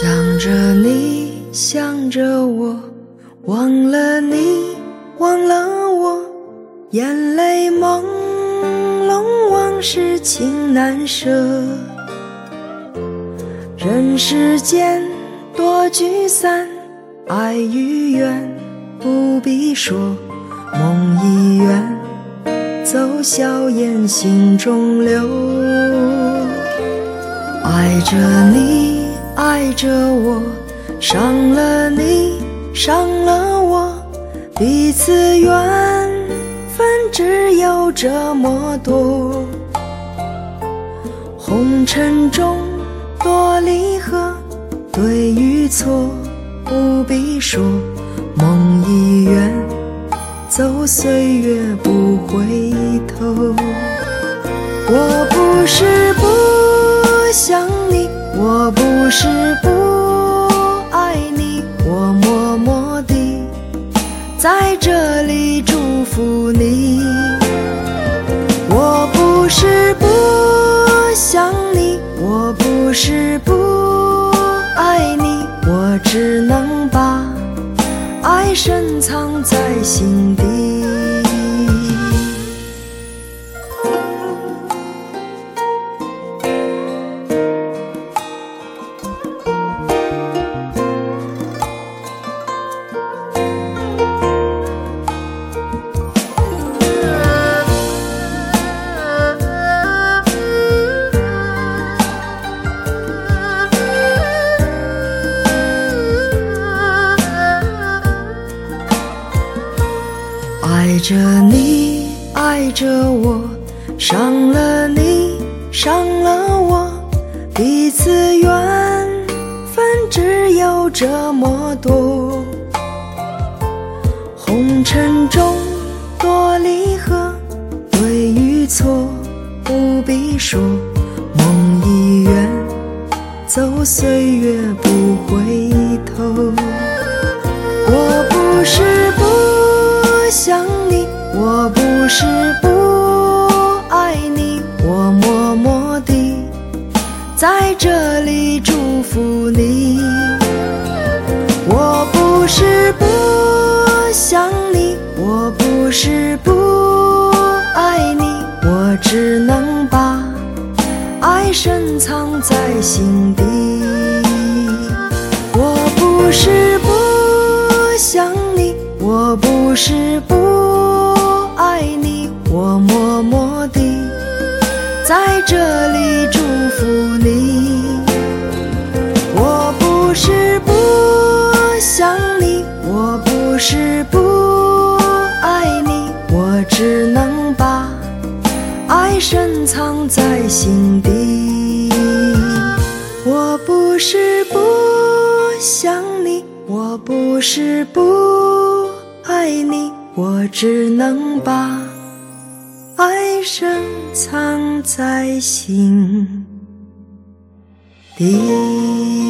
想着你，想着我，忘了你，忘了我，眼泪朦胧，往事情难舍。人世间多聚散，爱与怨不必说，梦已远，走硝烟心中留，爱着你。爱着我，伤了你，伤了我，彼此缘分只有这么多。红尘中多离合，对与错不必说，梦已远，走岁月不回头。我不是不想你。我不是不在这里祝福你。我不是不想你，我不是不爱你，我只能把爱深藏在心底。爱着你，爱着我，伤了你，伤了我，彼此缘分只有这么多。红尘中多离合，对与错不必说，梦已远，走岁月不回头。我不是不想。我不是不爱你，我默默地在这里祝福你。我不是不想你，我不是不爱你，我只能把爱深藏在心底。我不是不想你，我不是不。这里祝福你。我不是不想你，我不是不爱你，我只能把爱深藏在心底。我不是不想你，我不是不爱你。我只能把深藏在心底。